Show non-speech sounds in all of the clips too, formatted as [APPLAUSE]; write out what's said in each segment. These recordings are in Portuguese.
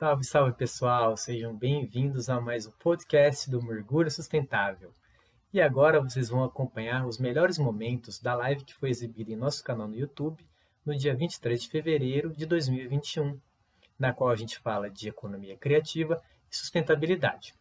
Salve, salve pessoal, sejam bem-vindos a mais um podcast do Mergulho Sustentável. E agora vocês vão acompanhar os melhores momentos da live que foi exibida em nosso canal no YouTube no dia 23 de fevereiro de 2021, na qual a gente fala de economia criativa e sustentabilidade.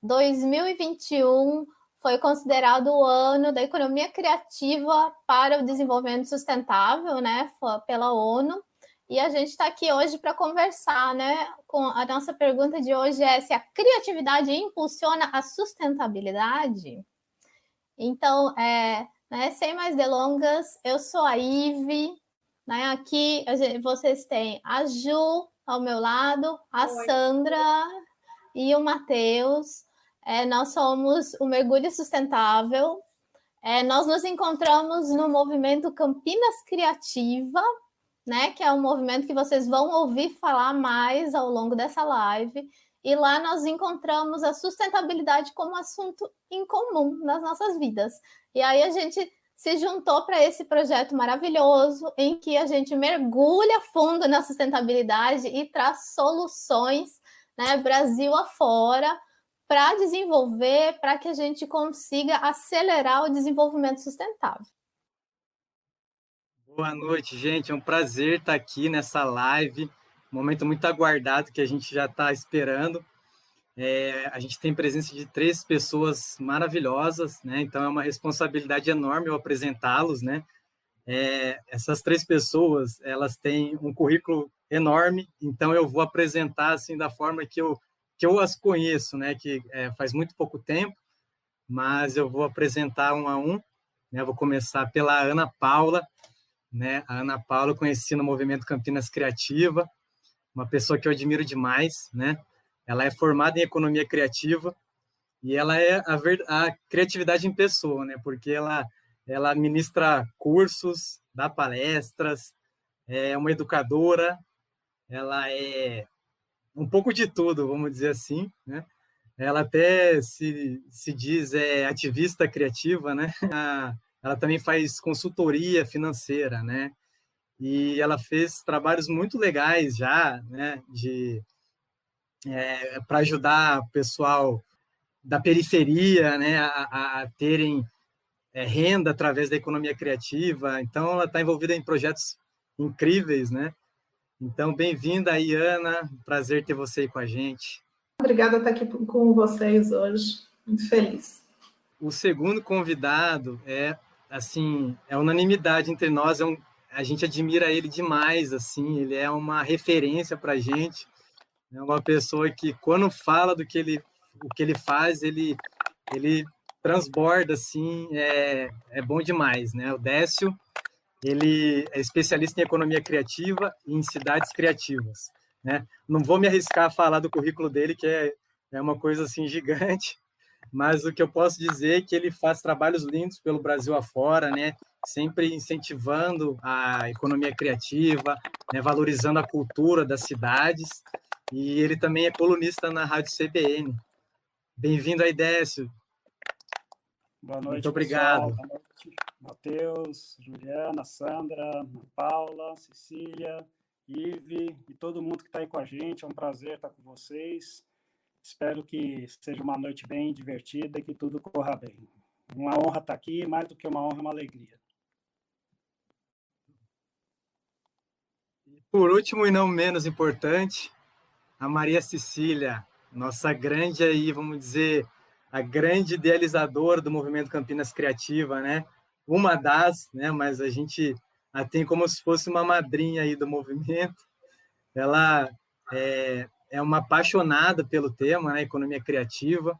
2021 foi considerado o ano da economia criativa para o desenvolvimento sustentável, né, pela ONU. E a gente está aqui hoje para conversar, né? Com a nossa pergunta de hoje é se a criatividade impulsiona a sustentabilidade. Então, é, né, sem mais delongas, eu sou a Ive, né? Aqui vocês têm a Ju ao meu lado, a Oi. Sandra e o Matheus. É, nós somos o Mergulho Sustentável. É, nós nos encontramos no movimento Campinas Criativa, né? Que é um movimento que vocês vão ouvir falar mais ao longo dessa live. E lá nós encontramos a sustentabilidade como assunto em comum nas nossas vidas. E aí a gente se juntou para esse projeto maravilhoso em que a gente mergulha fundo na sustentabilidade e traz soluções, né, Brasil afora, para desenvolver, para que a gente consiga acelerar o desenvolvimento sustentável. Boa noite, gente. É um prazer estar aqui nessa live, um momento muito aguardado que a gente já está esperando. É, a gente tem presença de três pessoas maravilhosas, né? Então é uma responsabilidade enorme eu apresentá-los, né? É, essas três pessoas, elas têm um currículo enorme, então eu vou apresentar assim da forma que eu que eu as conheço, né, que é, faz muito pouco tempo, mas eu vou apresentar um a um. Né, vou começar pela Ana Paula. Né, a Ana Paula eu conheci no Movimento Campinas Criativa, uma pessoa que eu admiro demais. Né? Ela é formada em Economia Criativa e ela é a, ver, a criatividade em pessoa, né, porque ela, ela ministra cursos, dá palestras, é uma educadora, ela é um pouco de tudo, vamos dizer assim, né? Ela até se, se diz é, ativista criativa, né? [LAUGHS] Ela também faz consultoria financeira, né? E ela fez trabalhos muito legais já, né? De é, para ajudar o pessoal da periferia, né? A, a terem é, renda através da economia criativa. Então, ela está envolvida em projetos incríveis, né? Então, bem-vinda aí, Ana. Prazer ter você aí com a gente. Obrigada por estar aqui com vocês hoje. Muito feliz. O segundo convidado é, assim, é unanimidade entre nós. É um, a gente admira ele demais, assim. Ele é uma referência para a gente. É uma pessoa que, quando fala do que ele, o que ele faz, ele, ele transborda, assim. É, é bom demais, né? O Décio ele é especialista em economia criativa e em cidades criativas. Né? Não vou me arriscar a falar do currículo dele, que é, é uma coisa assim gigante, [LAUGHS] mas o que eu posso dizer é que ele faz trabalhos lindos pelo Brasil afora, né? sempre incentivando a economia criativa, né? valorizando a cultura das cidades, e ele também é colunista na Rádio CBN. Bem-vindo aí, Décio. Boa noite. Muito obrigado. Boa noite, Matheus, Juliana, Sandra, Paula, Cecília, Ive e todo mundo que está aí com a gente. É um prazer estar com vocês. Espero que seja uma noite bem divertida e que tudo corra bem. Uma honra estar aqui, mais do que uma honra, uma alegria. Por último e não menos importante, a Maria Cecília, nossa grande aí, vamos dizer, a grande idealizadora do movimento Campinas Criativa, né? Uma das, né? Mas a gente a tem como se fosse uma madrinha aí do movimento. Ela é, é uma apaixonada pelo tema, né? Economia criativa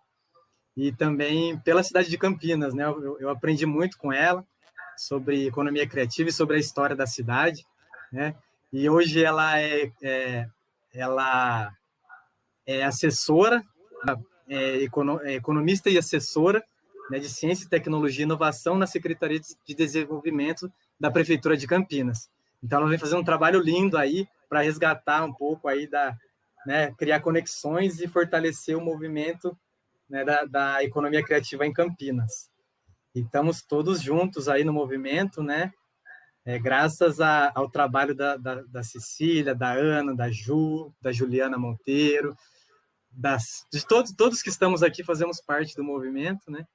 e também pela cidade de Campinas, né? Eu, eu aprendi muito com ela sobre economia criativa e sobre a história da cidade, né? E hoje ela é, é ela é assessora é, é, economista e assessora né, de Ciência, Tecnologia e Inovação na Secretaria de Desenvolvimento da Prefeitura de Campinas. Então, ela vem fazendo um trabalho lindo aí para resgatar um pouco aí da, né, criar conexões e fortalecer o movimento né, da, da, economia criativa em Campinas. E estamos todos juntos aí no movimento, né? É, graças a, ao trabalho da, da, da, Cecília, da Ana, da Ju, da Juliana Monteiro, das, de todos, todos que estamos aqui fazemos parte do movimento, né?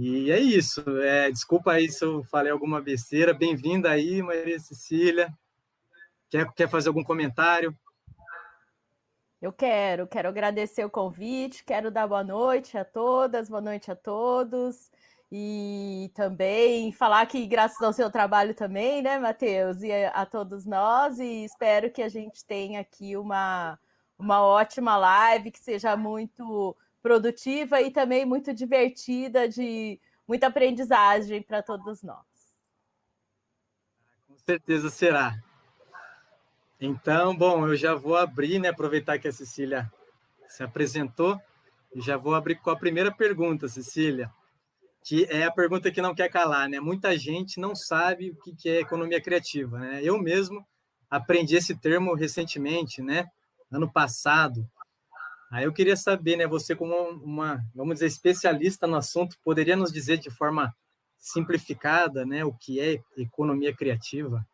E é isso. É, desculpa aí se eu falei alguma besteira. Bem-vinda aí, Maria Cecília. Quer, quer fazer algum comentário? Eu quero, quero agradecer o convite, quero dar boa noite a todas, boa noite a todos. E também falar que graças ao seu trabalho também, né, Matheus, e a, a todos nós, e espero que a gente tenha aqui uma, uma ótima live, que seja muito produtiva e também muito divertida, de muita aprendizagem para todos nós. Com certeza será. Então, bom, eu já vou abrir, né, aproveitar que a Cecília se apresentou, e já vou abrir com a primeira pergunta, Cecília que é a pergunta que não quer calar, né? Muita gente não sabe o que é economia criativa, né? Eu mesmo aprendi esse termo recentemente, né? Ano passado. Aí eu queria saber, né? Você como uma, vamos dizer, especialista no assunto, poderia nos dizer de forma simplificada, né? O que é economia criativa?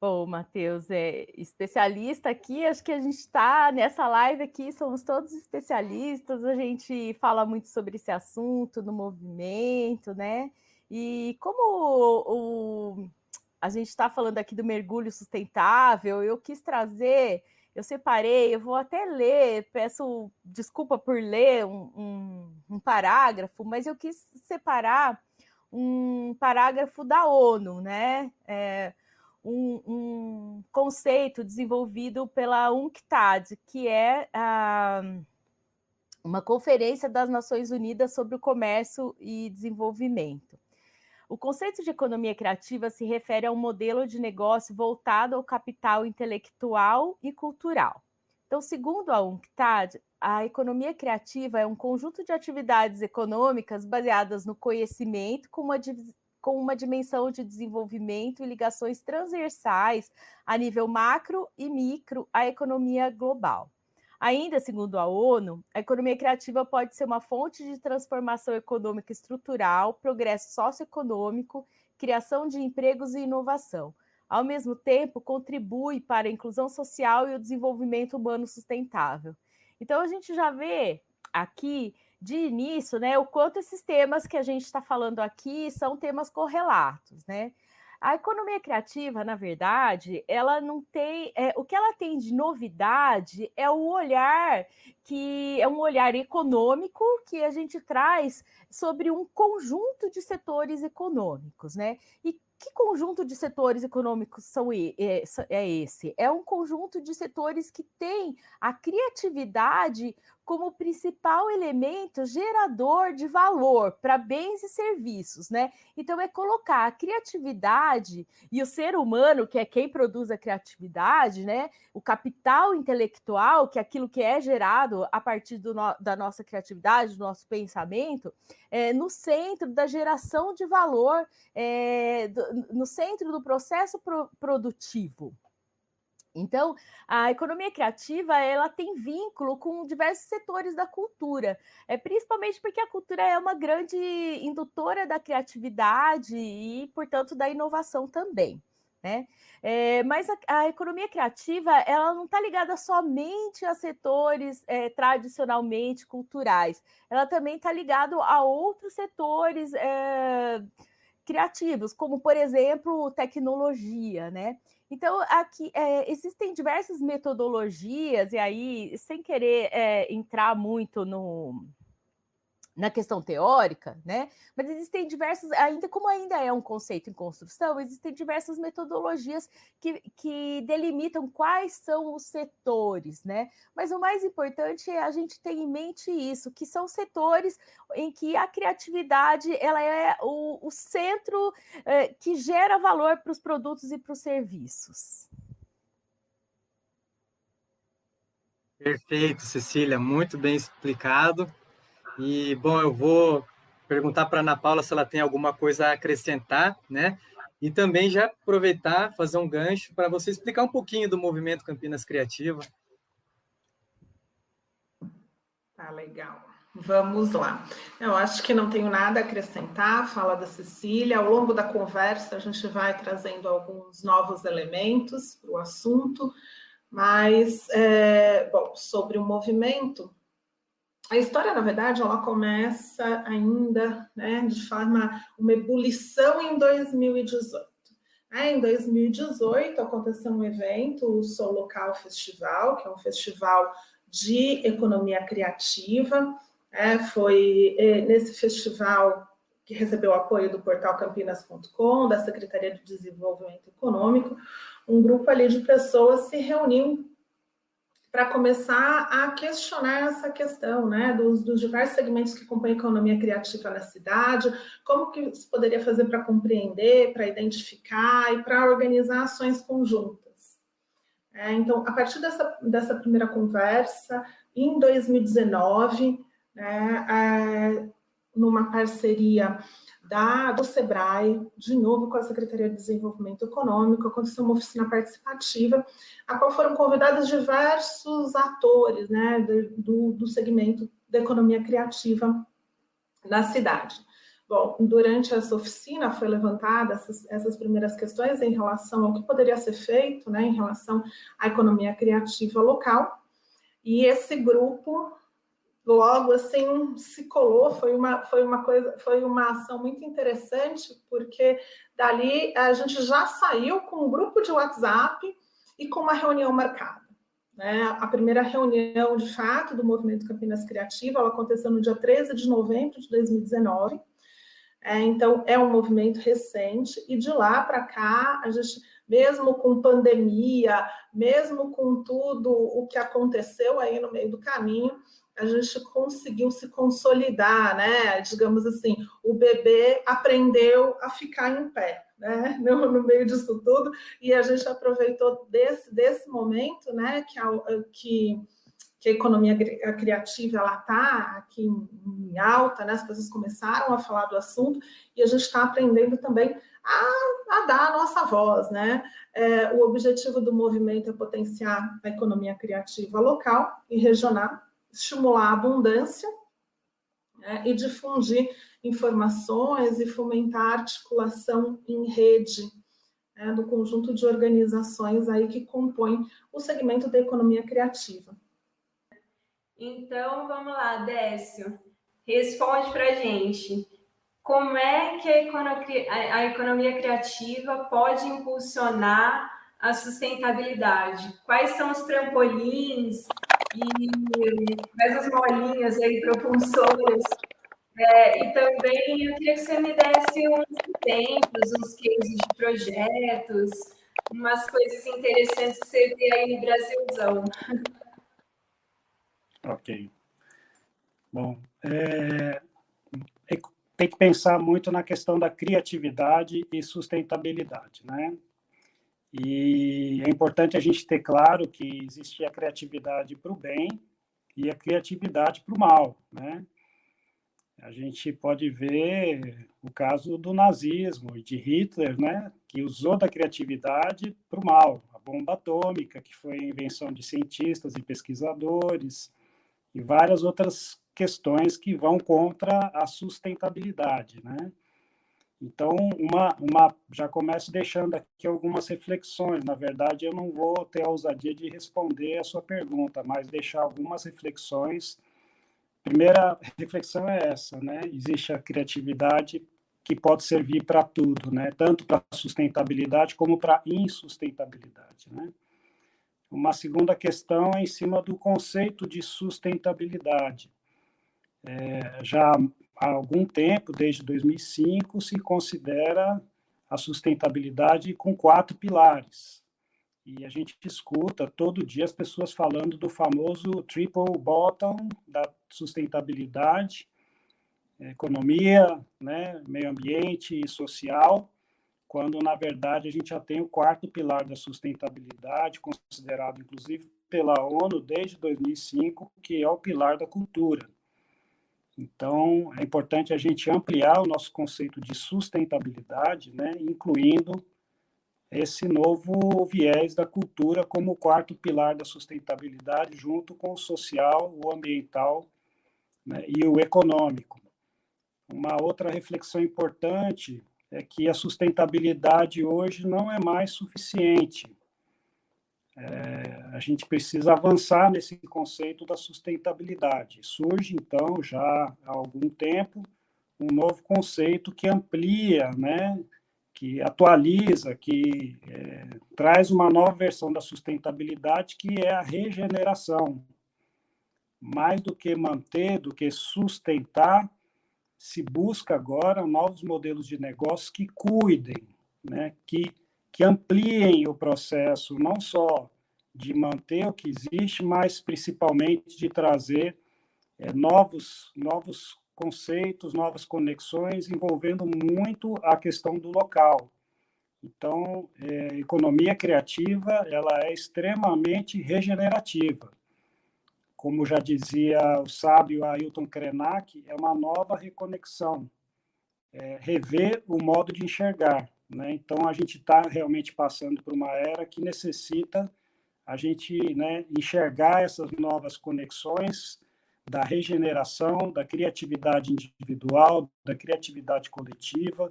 Bom, Matheus, é especialista aqui, acho que a gente está nessa live aqui, somos todos especialistas, a gente fala muito sobre esse assunto no movimento, né? E como o, o a gente está falando aqui do mergulho sustentável, eu quis trazer, eu separei, eu vou até ler, peço desculpa por ler um, um, um parágrafo, mas eu quis separar um parágrafo da ONU, né? É, um, um conceito desenvolvido pela UNCTAD, que é a, uma conferência das Nações Unidas sobre o Comércio e Desenvolvimento. O conceito de economia criativa se refere a um modelo de negócio voltado ao capital intelectual e cultural. Então, segundo a UNCTAD, a economia criativa é um conjunto de atividades econômicas baseadas no conhecimento com uma com uma dimensão de desenvolvimento e ligações transversais a nível macro e micro à economia global. Ainda segundo a ONU, a economia criativa pode ser uma fonte de transformação econômica estrutural, progresso socioeconômico, criação de empregos e inovação. Ao mesmo tempo, contribui para a inclusão social e o desenvolvimento humano sustentável. Então, a gente já vê aqui de início, né, o quanto esses temas que a gente está falando aqui são temas correlatos, né? A economia criativa, na verdade, ela não tem. É, o que ela tem de novidade é o olhar que é um olhar econômico que a gente traz sobre um conjunto de setores econômicos, né? E que conjunto de setores econômicos são é, é esse? É um conjunto de setores que tem a criatividade como principal elemento gerador de valor para bens e serviços, né? Então é colocar a criatividade e o ser humano, que é quem produz a criatividade, né? O capital intelectual, que é aquilo que é gerado a partir no, da nossa criatividade, do nosso pensamento, é, no centro da geração de valor, é, do, no centro do processo pro, produtivo. Então, a economia criativa ela tem vínculo com diversos setores da cultura, é principalmente porque a cultura é uma grande indutora da criatividade e, portanto, da inovação também. Né? É, mas a, a, economia criativa ela não está ligada somente a setores é, tradicionalmente culturais, ela também está ligada a outros setores é, criativos, como por exemplo tecnologia, né? Então, aqui é, existem diversas metodologias, e aí, sem querer é, entrar muito no, na questão teórica, né? Mas existem diversas, ainda como ainda é um conceito em construção, existem diversas metodologias que, que delimitam quais são os setores, né? Mas o mais importante é a gente ter em mente isso, que são setores em que a criatividade ela é o, o centro é, que gera valor para os produtos e para os serviços. Perfeito, Cecília, muito bem explicado. E, bom, eu vou perguntar para a Ana Paula se ela tem alguma coisa a acrescentar, né? E também já aproveitar, fazer um gancho para você explicar um pouquinho do movimento Campinas Criativa. Tá legal. Vamos lá. Eu acho que não tenho nada a acrescentar, fala da Cecília. Ao longo da conversa, a gente vai trazendo alguns novos elementos para o assunto, mas, é, bom, sobre o movimento, a história, na verdade, ela começa ainda né, de forma, uma ebulição em 2018. É, em 2018, aconteceu um evento, o Sou Local Festival, que é um festival de economia criativa, é, foi é, nesse festival que recebeu apoio do portal campinas.com, da Secretaria de Desenvolvimento Econômico, um grupo ali de pessoas se reuniu para começar a questionar essa questão, né, dos, dos, diversos segmentos que compõem a economia criativa na cidade, como que se poderia fazer para compreender, para identificar e para organizar ações conjuntas. É, então, a partir dessa, dessa primeira conversa, em 2019, né, é, numa parceria da, do SEBRAE, de novo com a Secretaria de Desenvolvimento Econômico, aconteceu uma oficina participativa, a qual foram convidados diversos atores né, do, do segmento da economia criativa na cidade. Bom, durante essa oficina foi levantada essas, essas, primeiras questões em relação ao que poderia ser feito, né, em relação à economia criativa local, e esse grupo logo assim se colou, foi uma, foi uma coisa, foi uma ação muito interessante, porque dali a gente já saiu com um grupo de WhatsApp e com uma reunião marcada. Né? A primeira reunião, de fato, do Movimento Campinas Criativa, ela aconteceu no dia 13 de novembro de 2019. É, então, é um movimento recente, e de lá para cá, a gente, mesmo com pandemia, mesmo com tudo o que aconteceu aí no meio do caminho, a gente conseguiu se consolidar, né? Digamos assim, o bebê aprendeu a ficar em pé, né? [LAUGHS] No, no meio disso tudo, e a gente aproveitou desse, desse momento, né? Que, a, que, que a economia criativa ela está aqui em alta, né? As pessoas começaram a falar do assunto e a gente está aprendendo também a, a, dar a nossa voz, né? É, o objetivo do movimento é potenciar a economia criativa local e regional estimular a abundância né, e difundir informações e fomentar a articulação em rede né, do conjunto de organizações aí que compõem o segmento da economia criativa. Então, vamos lá, Décio, responde para a gente. Como é que a economia, a economia criativa pode impulsionar a sustentabilidade? Quais são os trampolins e mais as molinhas aí, propulsores. É, e também eu queria que você me desse uns exemplos, uns cases de projetos, umas coisas interessantes que você vê aí no Brasilzão. Ok. Bom, é, tem que pensar muito na questão da criatividade e sustentabilidade, né? E é importante a gente ter claro que existe a criatividade para o bem e a criatividade para o mal, né? A gente pode ver o caso do nazismo e de Hitler, né, que usou da criatividade para o mal, a bomba atômica, que foi a invenção de cientistas e pesquisadores, e várias outras questões que vão contra a sustentabilidade, né? Então, uma, uma, já começo deixando aqui algumas reflexões. Na verdade, eu não vou ter a ousadia de responder a sua pergunta, mas deixar algumas reflexões. Primeira reflexão é essa, né? Existe a criatividade que pode servir para tudo, né? Tanto para sustentabilidade como para insustentabilidade, né? Uma segunda questão é em cima do conceito de sustentabilidade. É, já há algum tempo, desde 2005, se considera a sustentabilidade com quatro pilares. E a gente escuta todo dia as pessoas falando do famoso triple bottom da sustentabilidade, economia, né, meio ambiente e social, quando na verdade a gente já tem o quarto pilar da sustentabilidade, considerado inclusive pela ONU desde 2005, que é o pilar da cultura. Então, é importante a gente ampliar o nosso conceito de sustentabilidade, né, incluindo esse novo viés da cultura como quarto pilar da sustentabilidade, junto com o social, o ambiental né, e o econômico. Uma outra reflexão importante é que a sustentabilidade hoje não é mais suficiente. É, a gente precisa avançar nesse conceito da sustentabilidade. Surge, então, já há algum tempo, um novo conceito que amplia, né, que atualiza, que é, traz uma nova versão da sustentabilidade, que é a regeneração. Mais do que manter, do que sustentar, se busca agora novos modelos de negócio que cuidem, né, que, que ampliem o processo, não só de manter o que existe, mas principalmente de trazer é, novos, novos conceitos, novas conexões, envolvendo muito a questão do local. Então, é, economia criativa, ela é extremamente regenerativa. Como já dizia o sábio Ailton Krenak, é uma nova reconexão, é, rever o modo de enxergar. Né? Então, a gente está realmente passando por uma era que necessita a gente né, enxergar essas novas conexões, da regeneração, da criatividade individual, da criatividade coletiva.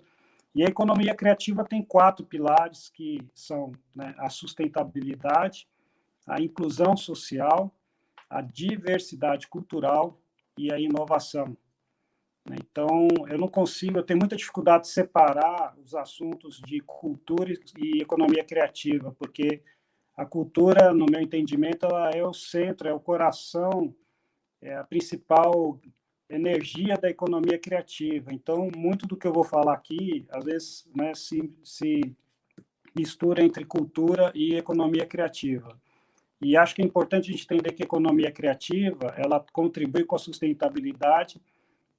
E a economia criativa tem quatro pilares que são né, a sustentabilidade, a inclusão social, a diversidade cultural e a inovação. Então, eu não consigo, eu tenho muita dificuldade de separar os assuntos de cultura e economia criativa, porque a cultura, no meu entendimento, ela é o centro, é o coração é a principal energia da economia criativa. Então, muito do que eu vou falar aqui, às vezes, né, se, se mistura entre cultura e economia criativa. E acho que é importante a gente entender que a economia criativa, ela contribui com a sustentabilidade,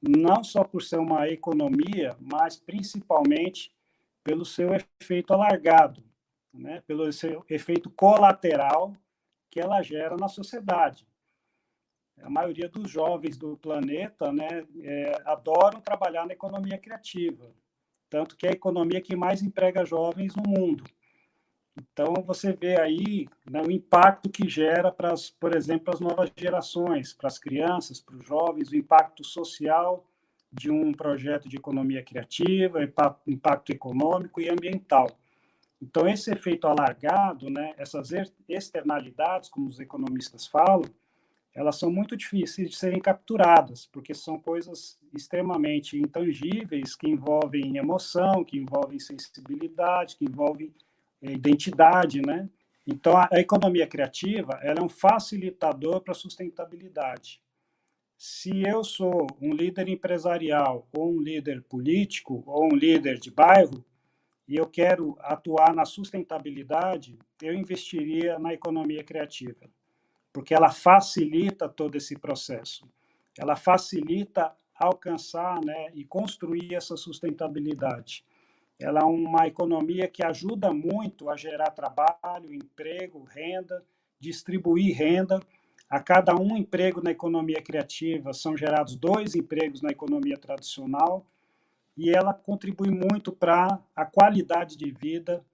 não só por ser uma economia, mas principalmente pelo seu efeito alargado, né? pelo seu efeito colateral que ela gera na sociedade a maioria dos jovens do planeta né, é, adoram trabalhar na economia criativa, tanto que é a economia que mais emprega jovens no mundo. Então, você vê aí né, o impacto que gera, para por exemplo, as novas gerações, para as crianças, para os jovens, o impacto social de um projeto de economia criativa, impacto econômico e ambiental. Então, esse efeito alargado, né, essas externalidades, como os economistas falam, elas são muito difíceis de serem capturadas, porque são coisas extremamente intangíveis, que envolvem emoção, que envolvem sensibilidade, que envolvem identidade, né? Então, a, a economia criativa ela é um facilitador para a sustentabilidade. Se eu sou um líder empresarial, ou um líder político, ou um líder de bairro, e eu quero atuar na sustentabilidade, eu investiria na economia criativa porque ela facilita todo esse processo. Ela facilita alcançar né, e construir essa sustentabilidade. Ela é uma economia que ajuda muito a gerar trabalho, emprego, renda, distribuir renda. A cada um emprego na economia criativa são gerados dois empregos na economia tradicional e ela contribui muito para a qualidade de vida,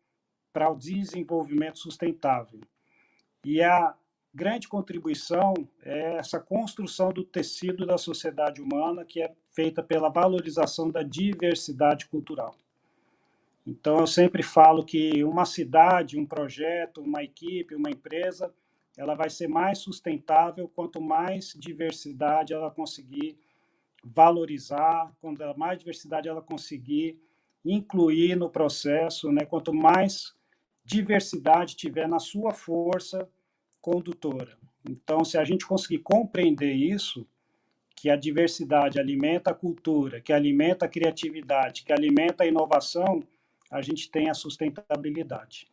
para o desenvolvimento sustentável. E a grande contribuição é essa construção do tecido da sociedade humana, que é feita pela valorização da diversidade cultural. Então, eu sempre falo que uma cidade, um projeto, uma equipe, uma empresa, ela vai ser mais sustentável quanto mais diversidade ela conseguir valorizar, quanto mais diversidade ela conseguir incluir no processo, né? quanto mais diversidade tiver na sua força condutora. Então, se a gente conseguir compreender isso, que a diversidade alimenta a cultura, que alimenta a criatividade, que alimenta a inovação, a gente tem a sustentabilidade.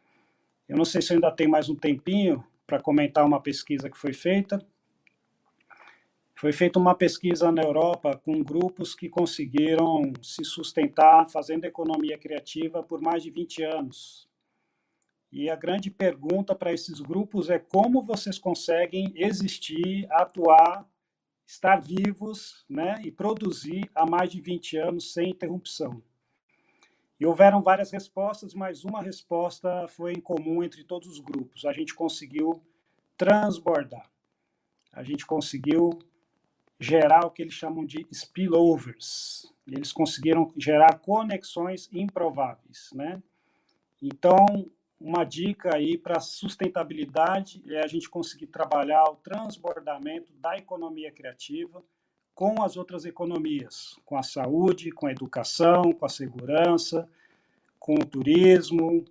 Eu não sei se ainda tem mais um tempinho para comentar uma pesquisa que foi feita. Foi feita uma pesquisa na Europa com grupos que conseguiram se sustentar fazendo economia criativa por mais de 20 anos. E a grande pergunta para esses grupos é como vocês conseguem existir, atuar, estar vivos né, e produzir há mais de 20 anos sem interrupção. E houveram várias respostas, mas uma resposta foi em comum entre todos os grupos. A gente conseguiu transbordar. A gente conseguiu gerar o que eles chamam de spillovers. Eles conseguiram gerar conexões improváveis, né? Então, uma dica aí para sustentabilidade é a gente conseguir trabalhar o transbordamento da economia criativa com as outras economias, com a saúde, com a educação, com a segurança, com o turismo,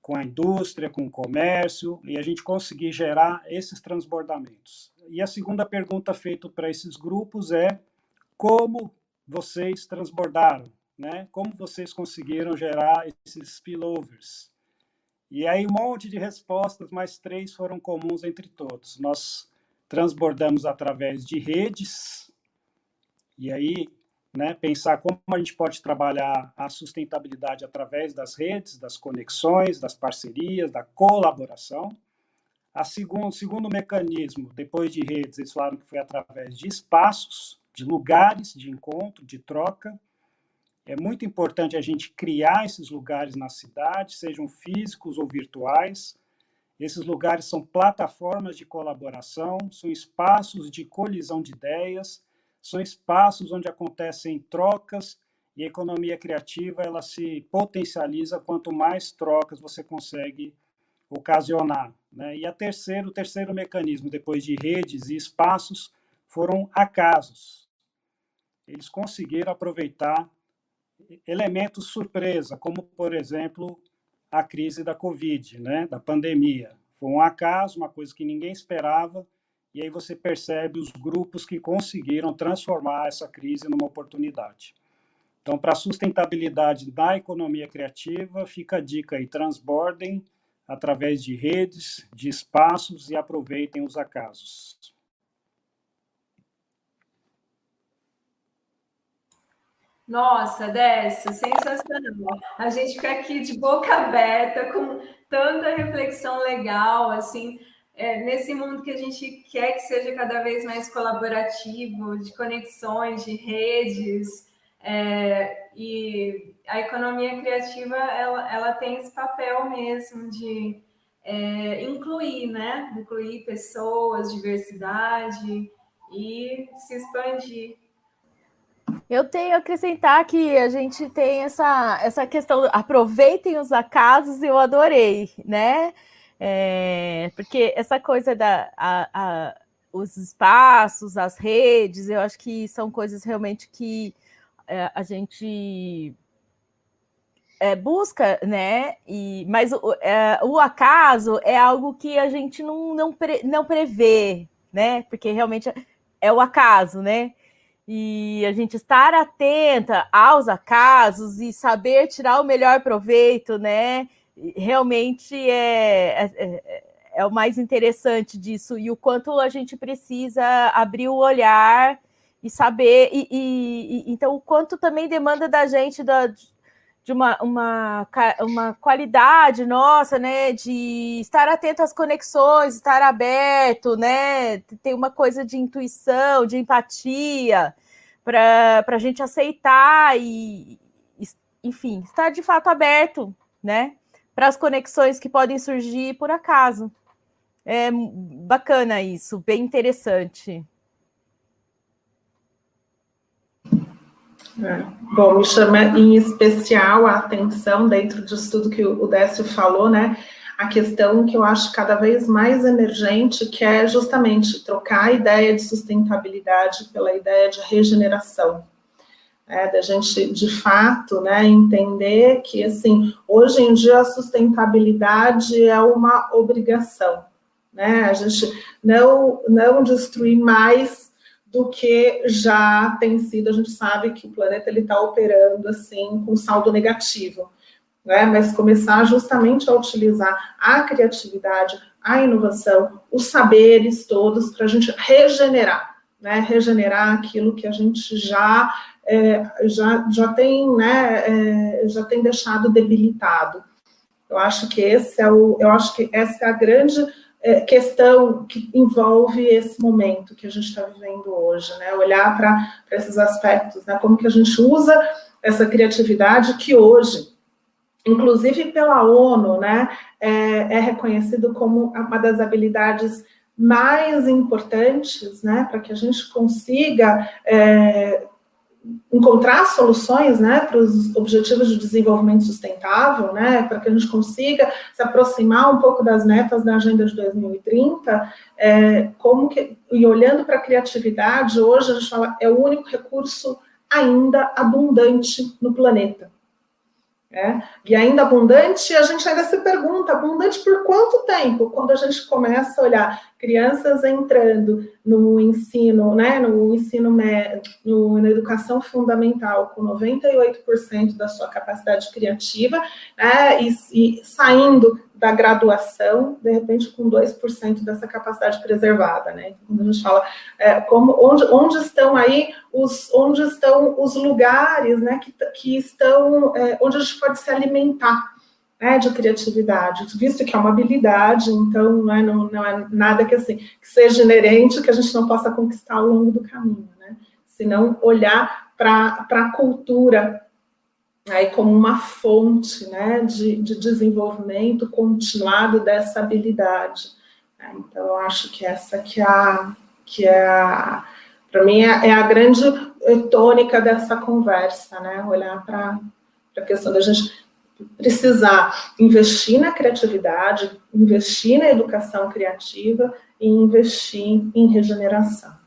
com a indústria, com o comércio, e a gente conseguir gerar esses transbordamentos. E a segunda pergunta feita para esses grupos é como vocês transbordaram, né? Como vocês conseguiram gerar esses spillovers? E aí um monte de respostas, mas três foram comuns entre todos. Nós transbordamos através de redes, e aí né, pensar como a gente pode trabalhar a sustentabilidade através das redes, das conexões, das parcerias, da colaboração. A segundo, segundo mecanismo, depois de redes, eles falaram que foi através de espaços, de lugares de encontro, de troca. É muito importante a gente criar esses lugares na cidade, sejam físicos ou virtuais. Esses lugares são plataformas de colaboração, são espaços de colisão de ideias, são espaços onde acontecem trocas e a economia criativa ela se potencializa quanto mais trocas você consegue ocasionar. Né? E a terceiro, o terceiro mecanismo, depois de redes e espaços, foram acasos. Eles conseguiram aproveitar elementos surpresa, como, por exemplo, a crise da Covid, né? da pandemia. Foi um acaso, uma coisa que ninguém esperava, e aí você percebe os grupos que conseguiram transformar essa crise numa oportunidade. Então, para a sustentabilidade da economia criativa, fica a dica aí, transbordem através de redes, de espaços e aproveitem os acasos. Nossa, Décio, sensacional. A gente fica aqui de boca aberta, com tanta reflexão legal, assim, é, nesse mundo que a gente quer que seja cada vez mais colaborativo, de conexões, de redes, é, e a economia criativa ela, ela tem esse papel mesmo de é, incluir, né? Incluir pessoas, diversidade e se expandir. Eu tenho a acrescentar que a gente tem essa, essa questão, aproveitem os acasos, eu adorei, né? É, porque essa coisa da a, a, os espaços, as redes, eu acho que são coisas realmente que é, a gente é, busca, né? E, mas o, é, o, acaso é algo que a gente não, não, pre, não prevê, né? Porque realmente é, o acaso, né? E a gente estar atenta aos acasos e saber tirar o melhor proveito, né? Realmente é, é, é, é o mais interessante disso e o quanto a gente precisa abrir o olhar e saber, e, e, e, então o quanto também demanda da gente da, de uma, uma, uma qualidade nossa, né? De estar atento às conexões, estar aberto, né? Tem uma coisa de intuição, de empatia, para a gente aceitar e, enfim, estar de fato aberto, né? Para as conexões que podem surgir por acaso. É bacana isso, bem interessante. É. Bom, me chama em especial a atenção, dentro disso tudo que o Décio falou, né? A questão que eu acho cada vez mais emergente, que é justamente trocar a ideia de sustentabilidade pela ideia de regeneração. É, da gente, de fato, né, entender que, assim, hoje em dia a sustentabilidade é uma obrigação, né? A gente não, não destruir mais do que já tem sido. A gente sabe que o planeta ele está operando assim com saldo negativo, né? Mas começar justamente a utilizar a criatividade, a inovação, os saberes todos para a gente regenerar, né? Regenerar aquilo que a gente já é, já, já tem, né? É, já tem deixado debilitado. Eu acho que esse é o, eu acho que essa é a grande é, questão que envolve esse momento que a gente está vivendo hoje, né? Olhar para esses aspectos, né? Como que a gente usa essa criatividade que hoje, inclusive pela ONU, né, é, é reconhecido como uma das habilidades mais importantes, né, para que a gente consiga é, encontrar soluções, né, para os objetivos de desenvolvimento sustentável, né, para que a gente consiga se aproximar um pouco das metas da agenda de 2030, é, como que, e olhando para a criatividade, hoje a gente fala é o único recurso ainda abundante no planeta. É, e ainda abundante, a gente ainda se pergunta, abundante por quanto tempo? Quando a gente começa a olhar crianças entrando no ensino, né, no ensino no, na educação fundamental com 98% da sua capacidade criativa, né, e, e saindo da graduação, de repente com 2% dessa capacidade preservada, né? Quando a gente fala é, como, onde, onde estão aí os, onde estão os lugares, né, que, que estão, é, onde a gente pode se alimentar, né, de criatividade, visto que é uma habilidade, então não é, não, não é nada que assim que seja inerente que a gente não possa conquistar ao longo do caminho, né? Senão olhar para a cultura aí como uma fonte, né, de, de desenvolvimento continuado dessa habilidade. Então eu acho que essa que é a que é a para mim é, é a grande tônica dessa conversa, né? Olhar para a questão da gente precisar investir na criatividade, investir na educação criativa e investir em regeneração.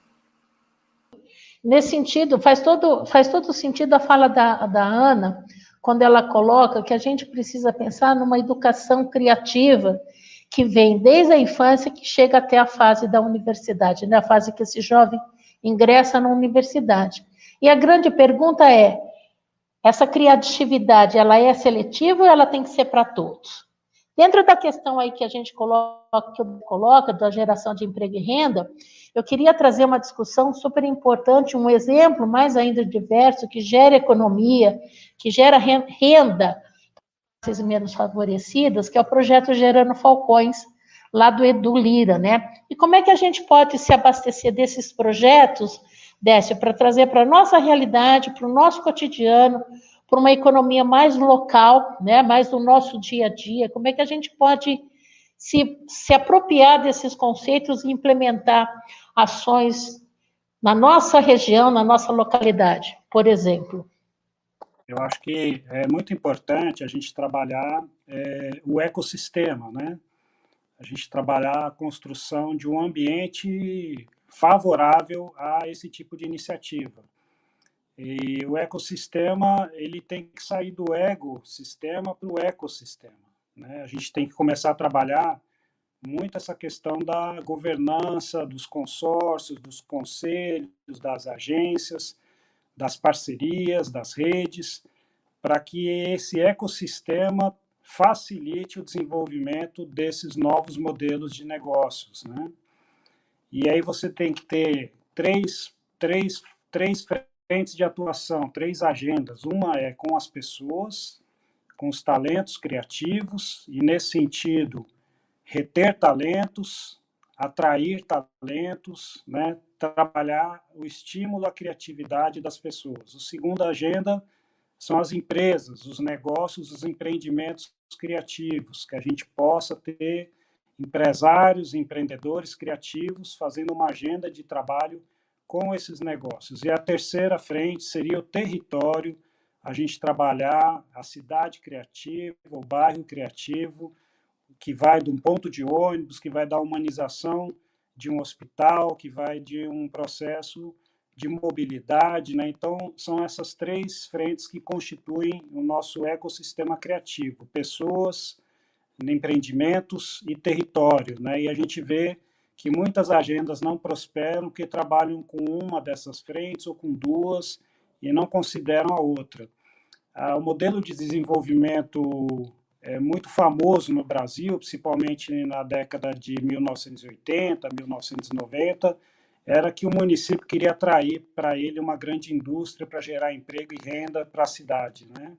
Nesse sentido, faz todo, faz todo sentido a fala da, da Ana, quando ela coloca que a gente precisa pensar numa educação criativa que vem desde a infância que chega até a fase da universidade, né? a fase que esse jovem ingressa na universidade. E a grande pergunta é: essa criatividade, ela é seletiva ou ela tem que ser para todos? Dentro da questão aí que a gente coloca, que coloca da geração de emprego e renda, eu queria trazer uma discussão super importante, um exemplo mais ainda diverso, que gera economia, que gera renda para menos favorecidas, que é o projeto Gerando Falcões, lá do Edu Lira, né? E como é que a gente pode se abastecer desses projetos Décio, para trazer para a nossa realidade, para o nosso cotidiano, para uma economia mais local, né, mais do nosso dia a dia, como é que a gente pode se, se apropriar desses conceitos e implementar ações na nossa região, na nossa localidade, por exemplo? Eu acho que é muito importante a gente trabalhar é, o ecossistema, né? A gente trabalhar a construção de um ambiente favorável a esse tipo de iniciativa. E o ecossistema ele tem que sair do ego-sistema para o ecossistema. Né? A gente tem que começar a trabalhar muito essa questão da governança, dos consórcios, dos conselhos, das agências, das parcerias, das redes, para que esse ecossistema facilite o desenvolvimento desses novos modelos de negócios. Né? E aí você tem que ter três, três, três frentes de atuação, três agendas. Uma é com as pessoas, com os talentos criativos, e nesse sentido, reter talentos, atrair talentos, né? trabalhar o estímulo à criatividade das pessoas. A segunda agenda são as empresas, os negócios, os empreendimentos criativos, que a gente possa ter empresários, empreendedores criativos fazendo uma agenda de trabalho com esses negócios. E a terceira frente seria o território, a gente trabalhar a cidade criativa, o bairro criativo, que vai de um ponto de ônibus, que vai da humanização de um hospital, que vai de um processo de mobilidade, né? Então, são essas três frentes que constituem o nosso ecossistema criativo: pessoas, empreendimentos e território, né? E a gente vê que muitas agendas não prosperam porque trabalham com uma dessas frentes ou com duas e não consideram a outra. Ah, o modelo de desenvolvimento é muito famoso no Brasil, principalmente na década de 1980, 1990, era que o município queria atrair para ele uma grande indústria para gerar emprego e renda para a cidade, né?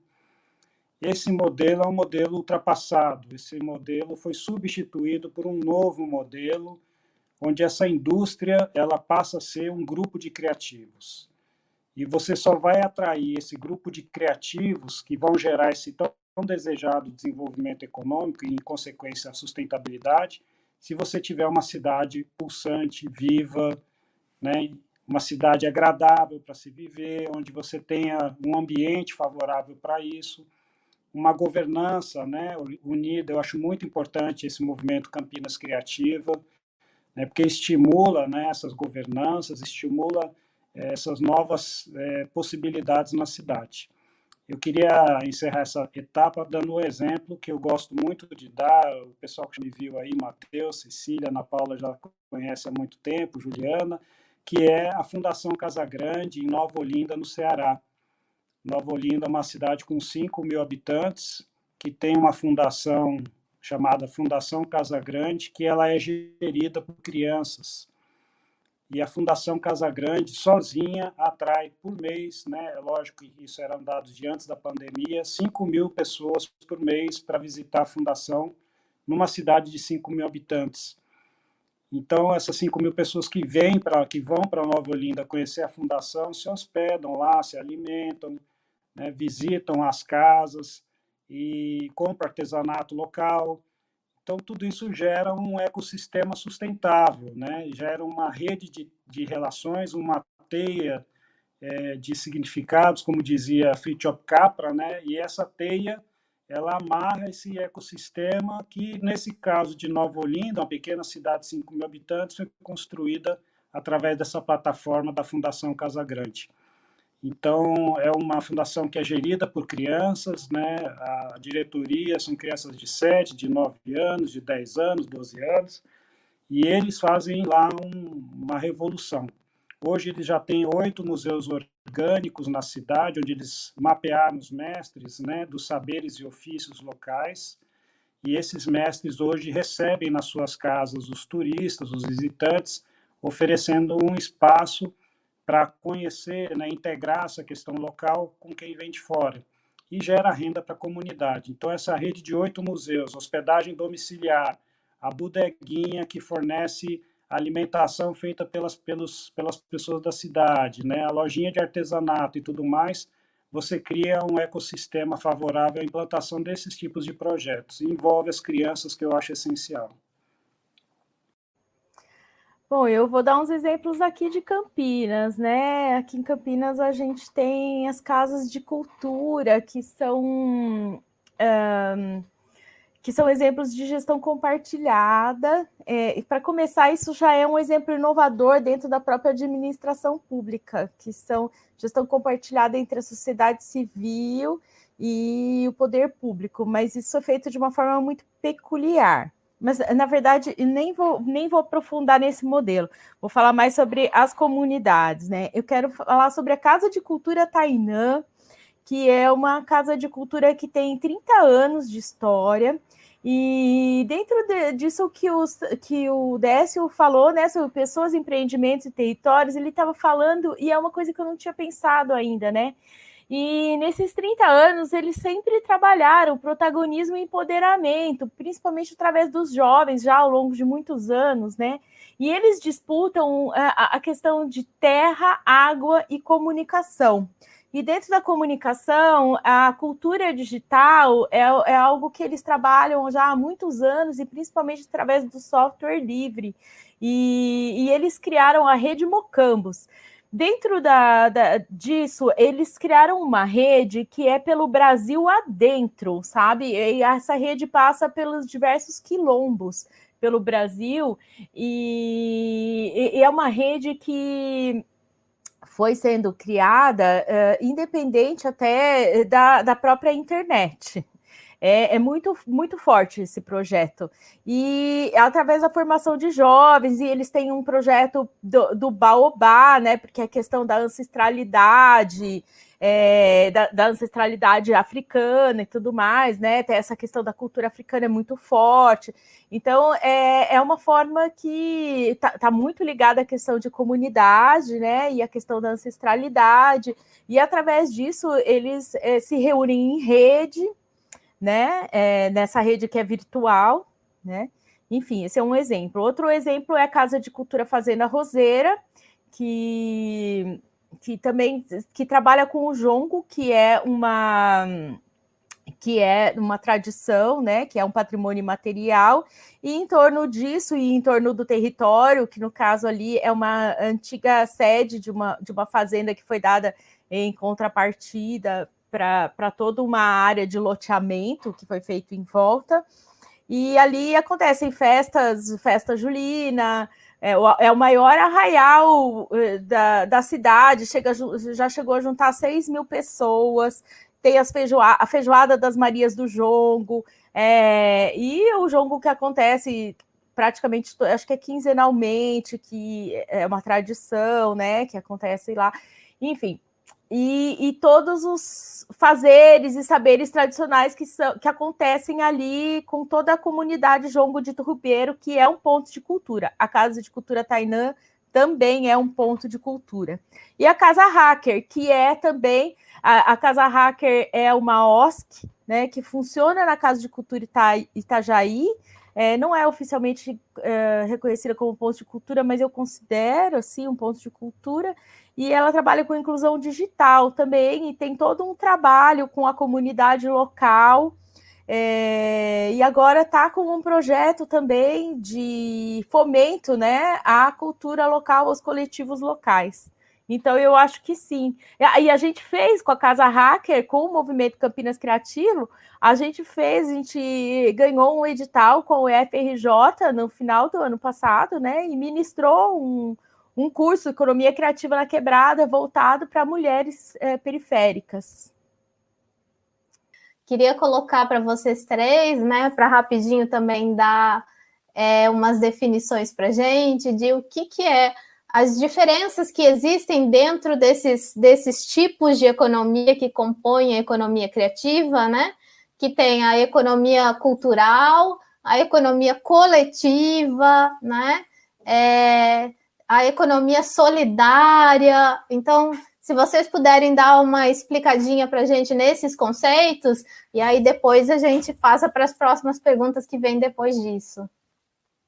Esse modelo é um modelo ultrapassado. Esse modelo foi substituído por um novo modelo, onde essa indústria ela passa a ser um grupo de criativos. E você só vai atrair esse grupo de criativos que vão gerar esse tão desejado desenvolvimento econômico e, em consequência, a sustentabilidade, se você tiver uma cidade pulsante, viva, né? uma cidade agradável para se viver, onde você tenha um ambiente favorável para isso, uma governança né, unida. Eu acho muito importante esse movimento Campinas Criativa, né, porque estimula né, essas governanças, estimula é, essas novas é, possibilidades na cidade. Eu queria encerrar essa etapa dando um exemplo que eu gosto muito de dar. O pessoal que me viu aí, Matheus, Cecília, Ana Paula já conhece há muito tempo, Juliana, que é a Fundação Casa Grande, em Nova Olinda, no Ceará. Nova Olinda é uma cidade com 5 mil habitantes, que tem uma fundação chamada Fundação Casa Grande, que ela é gerida por crianças. E a Fundação Casa Grande, sozinha, atrai por mês, né, é lógico que isso eram dados de antes da pandemia, 5 mil pessoas por mês para visitar a Fundação numa cidade de 5 mil habitantes. Então, essas 5 mil pessoas que vêm para que vão para Nova Olinda conhecer a fundação se hospedam lá, se alimentam, né, visitam as casas e compram artesanato local. Então, tudo isso gera um ecossistema sustentável, né? gera uma rede de, de relações, uma teia é, de significados, como dizia Fritjof Capra, né? e essa teia ela amarra esse ecossistema que, nesse caso de Nova Olinda, uma pequena cidade de 5 mil habitantes, foi construída através dessa plataforma da Fundação Casa Grande. Então, é uma fundação que é gerida por crianças, né? a diretoria são crianças de 7, de 9 anos, de 10 anos, 12 anos, e eles fazem lá um, uma revolução. Hoje eles já têm oito museus orgânicos na cidade, onde eles mapearam os mestres né, dos saberes e ofícios locais. E esses mestres hoje recebem nas suas casas os turistas, os visitantes, oferecendo um espaço para conhecer, né, integrar essa questão local com quem vem de fora. E gera renda para a comunidade. Então, essa rede de oito museus, hospedagem domiciliar, a bodeguinha que fornece alimentação feita pelas, pelos, pelas pessoas da cidade, né? a lojinha de artesanato e tudo mais, você cria um ecossistema favorável à implantação desses tipos de projetos. E envolve as crianças, que eu acho essencial. Bom, eu vou dar uns exemplos aqui de Campinas, né? Aqui em Campinas a gente tem as casas de cultura, que são um, que são exemplos de gestão compartilhada. É, Para começar, isso já é um exemplo inovador dentro da própria administração pública, que são gestão compartilhada entre a sociedade civil e o poder público, mas isso é feito de uma forma muito peculiar. Mas, na verdade, nem vou, nem vou aprofundar nesse modelo. Vou falar mais sobre as comunidades, né? Eu quero falar sobre a Casa de Cultura Tainã, que é uma casa de cultura que tem 30 anos de história. E dentro de, disso que, os, que o Décio falou, né, sobre pessoas, empreendimentos e territórios, ele estava falando, e é uma coisa que eu não tinha pensado ainda, né? E nesses 30 anos, eles sempre trabalharam protagonismo e empoderamento, principalmente através dos jovens, já ao longo de muitos anos, né? E eles disputam a, a questão de terra, água e comunicação. E dentro da comunicação, a cultura digital é, é, algo que eles trabalham já há muitos anos, e principalmente através do software livre. E, e eles criaram a rede Mocambos. Dentro da, da, disso, eles criaram uma rede que é pelo Brasil adentro, sabe? E essa rede passa pelos diversos quilombos pelo Brasil, e, e é uma rede que foi sendo criada uh, independente até da, da própria internet. É, é, muito, muito forte esse projeto. E através da formação de jovens, e eles têm um projeto do, do Baobá, né? Porque a questão da ancestralidade, é, da, da, ancestralidade africana e tudo mais, né? Tem essa questão da cultura africana é muito forte. Então, é, é uma forma que está tá muito ligada à questão de comunidade, né? E a questão da ancestralidade. E através disso, eles é, se reúnem em rede, né? É, nessa rede que é virtual, né? Enfim, esse é um exemplo. Outro exemplo é a Casa de Cultura Fazenda Roseira, que que também que trabalha com o jongo, que é uma que é uma tradição, né, que é um patrimônio material, e em torno disso e em torno do território, que no caso ali é uma antiga sede de uma, de uma fazenda que foi dada em contrapartida para toda uma área de loteamento que foi feito em volta. E ali acontecem festas, festa julina, é o, é o maior arraial eh, da, da cidade, chega, já chegou a juntar 6 mil pessoas, tem as feijoa a feijoada das Marias do Jongo, é, e o jongo que acontece praticamente, acho que é quinzenalmente, que é uma tradição, né, que acontece lá, enfim, e, e, todos os fazeres e saberes tradicionais que, são, que acontecem ali com toda a comunidade Jongo de Turrubeiro, que é um ponto de cultura. A Casa de Cultura Tainã também é um ponto de cultura. E a Casa Hacker, que é também a, a Casa Hacker é uma OSC, né, que funciona na Casa de Cultura Ita, Itajaí, é, não é oficialmente é, reconhecida como ponto de cultura, mas eu considero assim um ponto de cultura e ela trabalha com inclusão digital também, e tem todo um trabalho com a comunidade local. É, e agora está com um projeto também de fomento né, à cultura local, aos coletivos locais. Então, eu acho que sim. E a gente fez com a Casa Hacker, com o Movimento Campinas Criativo, a gente fez, a gente ganhou um edital com o FRJ no final do ano passado, né? E ministrou um, um curso Economia Criativa na Quebrada voltado para mulheres é, periféricas. Queria colocar para vocês três, né, para rapidinho também dar é, umas definições para gente de o que, que é as diferenças que existem dentro desses, desses tipos de economia que compõem a economia criativa, né? Que tem a economia cultural, a economia coletiva, né? É, a economia solidária. Então, se vocês puderem dar uma explicadinha para a gente nesses conceitos, e aí depois a gente passa para as próximas perguntas que vêm depois disso.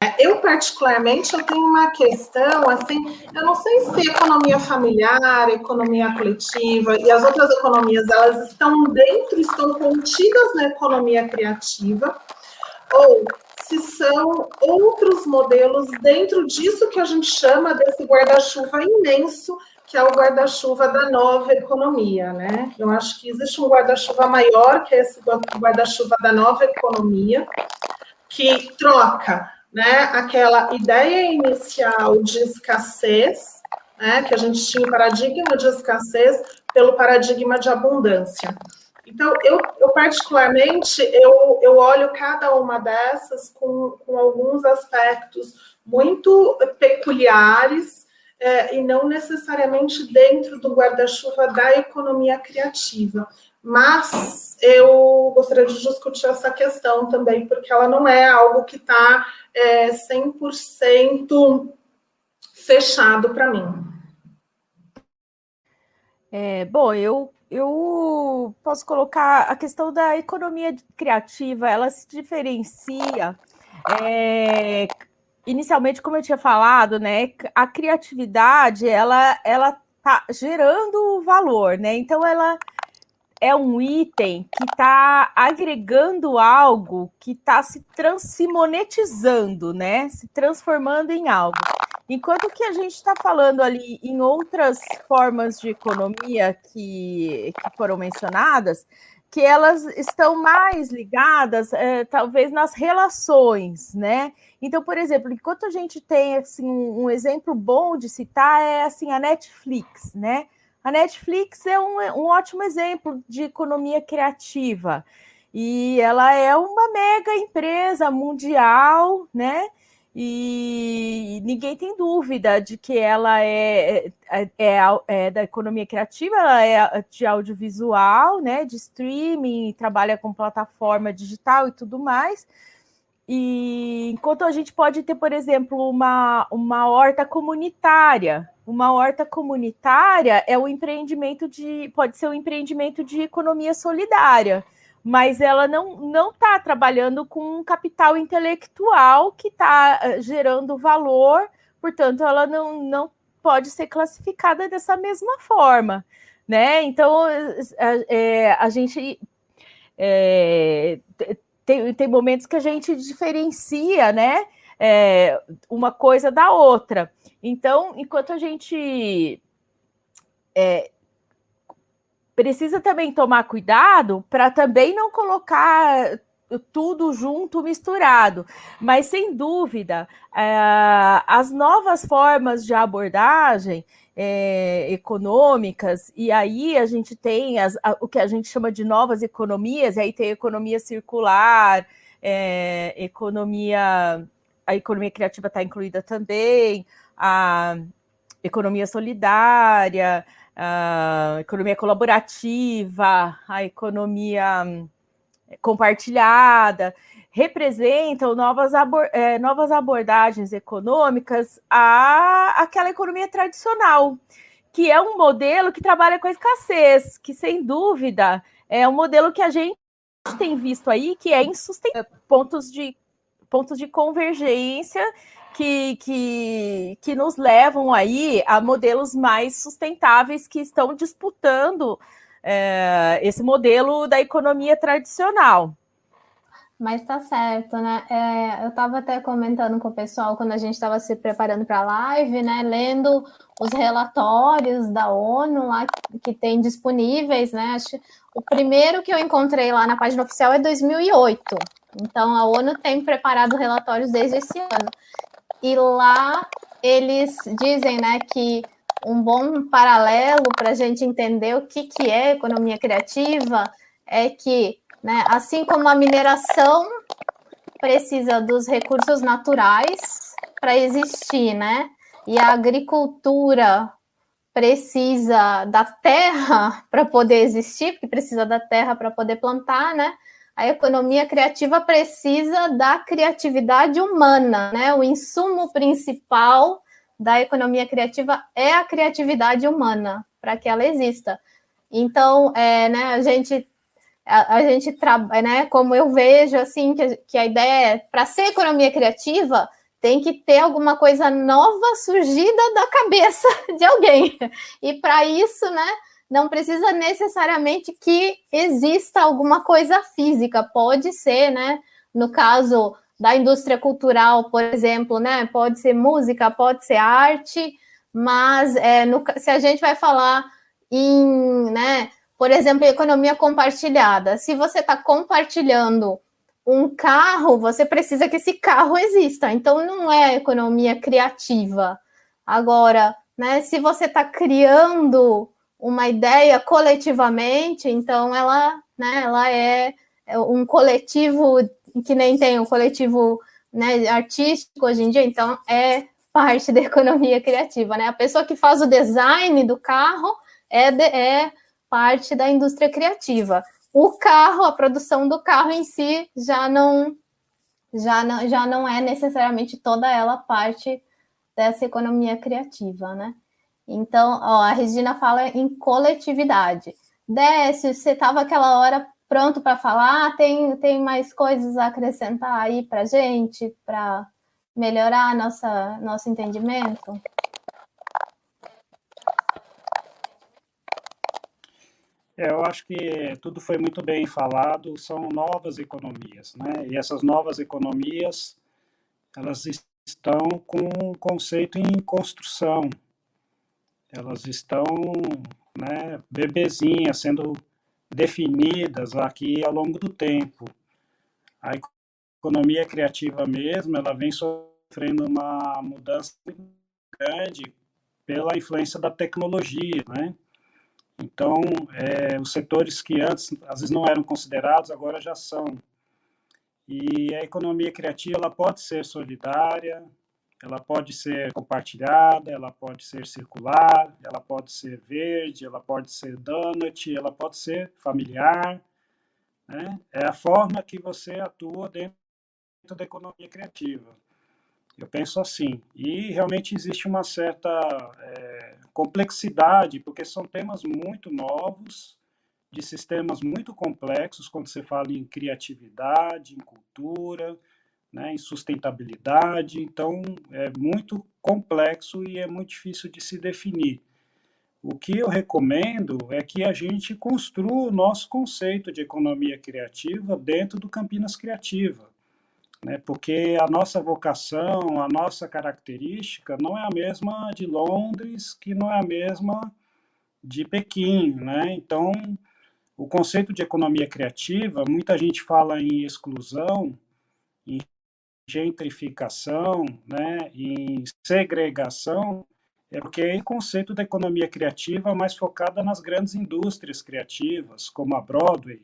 É, eu, particularmente, eu tenho uma questão, assim, eu não sei se economia familiar, economia coletiva e as outras economias, elas estão dentro, estão contidas na economia criativa, ou se são outros modelos dentro disso que a gente chama desse guarda-chuva imenso, que é o guarda-chuva da nova economia, né? Eu acho que existe um guarda-chuva maior, que é esse guarda-chuva da nova economia, que troca né, aquela ideia inicial de escassez, né, que a gente tinha o paradigma de escassez, pelo paradigma de abundância. Então, eu, eu particularmente, eu, eu olho cada uma dessas com, com alguns aspectos muito peculiares é, e não necessariamente dentro do guarda-chuva da economia criativa. Mas eu gostaria de discutir essa questão também, porque ela não é algo que está é, 100% fechado para mim. É, bom, eu eu posso colocar a questão da economia criativa, ela se diferencia. É, inicialmente, como eu tinha falado, né, a criatividade ela ela tá gerando valor, né? Então ela é um item que está agregando algo que está se, trans, se monetizando, né? Se transformando em algo. Enquanto que a gente está falando ali em outras formas de economia que, que foram mencionadas, que elas estão mais ligadas, é, talvez, nas relações, né? Então, por exemplo, enquanto a gente tem assim, um exemplo bom de citar é assim a Netflix, né? A Netflix é um, um ótimo exemplo de economia criativa. E ela é uma mega empresa mundial, né? E ninguém tem dúvida de que ela é, é, é, é, da economia criativa, ela é de audiovisual, né, de streaming, trabalha com plataforma digital e tudo mais. E enquanto a gente pode ter, por exemplo, uma, uma horta comunitária, uma horta comunitária é um empreendimento de pode ser um empreendimento de economia solidária mas ela não não está trabalhando com um capital intelectual que está eh, gerando valor, portanto, ela não, não pode ser classificada dessa mesma forma, né? Então, a, é, a gente é, tem, tem momentos que a gente diferencia, né? É, uma coisa da outra. Então, enquanto a gente é, precisa também tomar cuidado para também não colocar tudo junto, misturado. Mas, sem dúvida, é, as novas formas de abordagem é, econômicas, e aí a gente tem as, a, o que a gente chama de novas economias, e aí tem economia circular, é, economia, a economia criativa está incluída também, a economia solidária, a economia colaborativa, a economia compartilhada, representam novas, abor é, novas abordagens econômicas à aquela economia tradicional, que é um modelo que trabalha com a escassez, que sem dúvida é um modelo que a gente tem visto aí que é insustentável, pontos de pontos de convergência que, que, que nos levam aí a modelos mais sustentáveis que estão disputando é, esse modelo da economia tradicional. Mas tá certo, né? É, eu estava até comentando com o pessoal quando a gente estava se preparando para a live, né? Lendo os relatórios da ONU lá que tem disponíveis, né? Acho, o primeiro que eu encontrei lá na página oficial é 2008. Então a ONU tem preparado relatórios desde esse ano. E lá eles dizem, né, que um bom paralelo para a gente entender o que, que é economia criativa é que, né, assim como a mineração precisa dos recursos naturais para existir, né? E a agricultura precisa da terra [LAUGHS] para poder existir, porque precisa da terra para poder plantar, né? A economia criativa precisa da criatividade humana, né? O insumo principal da economia criativa é a criatividade humana, para que ela exista. Então, é, né, a gente a, a gente trabalha, né, como eu vejo assim que, que a ideia é para ser economia criativa tem que ter alguma coisa nova surgida da cabeça [LAUGHS] de alguém. E para isso, né, não precisa necessariamente que exista alguma coisa física, pode ser, né, no caso da indústria cultural, por exemplo, né? Pode ser música, pode ser arte, mas é, no, se a gente vai falar em, né, por exemplo, economia compartilhada, se você está compartilhando um carro, você precisa que esse carro exista. Então, não é economia criativa. Agora, né, se você está criando uma ideia coletivamente, então ela, né, ela é, é um coletivo que nem tem o coletivo né, artístico hoje em dia, então é parte [LAUGHS] da economia criativa, né? A pessoa que faz o design do carro é, de, é parte da indústria criativa. O carro, a produção do carro em si já não já não, já não é necessariamente toda ela parte dessa economia criativa, né? Então, ó, a Regina fala em coletividade. Décio, você estava aquela hora pronto para falar? Tem, tem mais coisas a acrescentar aí para gente, para melhorar nossa, nosso entendimento? É, eu acho que tudo foi muito bem falado, são novas economias, né? E essas novas economias, elas estão com um conceito em construção, elas estão, né, bebezinhas, sendo definidas aqui ao longo do tempo. A economia criativa mesmo, ela vem sofrendo uma mudança grande pela influência da tecnologia, né? Então, é, os setores que antes às vezes não eram considerados, agora já são. E a economia criativa ela pode ser solidária, ela pode ser compartilhada, ela pode ser circular, ela pode ser verde, ela pode ser donut, ela pode ser familiar. Né? É a forma que você atua dentro da economia criativa. Eu penso assim. E realmente existe uma certa é, complexidade, porque são temas muito novos, de sistemas muito complexos, quando você fala em criatividade, em cultura, né, em sustentabilidade, então é muito complexo e é muito difícil de se definir. o que eu recomendo é que a gente construa o nosso conceito de economia criativa dentro do Campinas Criativa, né? porque a nossa vocação, a nossa característica não é a mesma de Londres, que não é a mesma de Pequim. Né? Então, o conceito de economia criativa, muita gente fala em exclusão, em gentrificação, né, em segregação, é porque é o conceito da economia criativa mais focada nas grandes indústrias criativas, como a Broadway,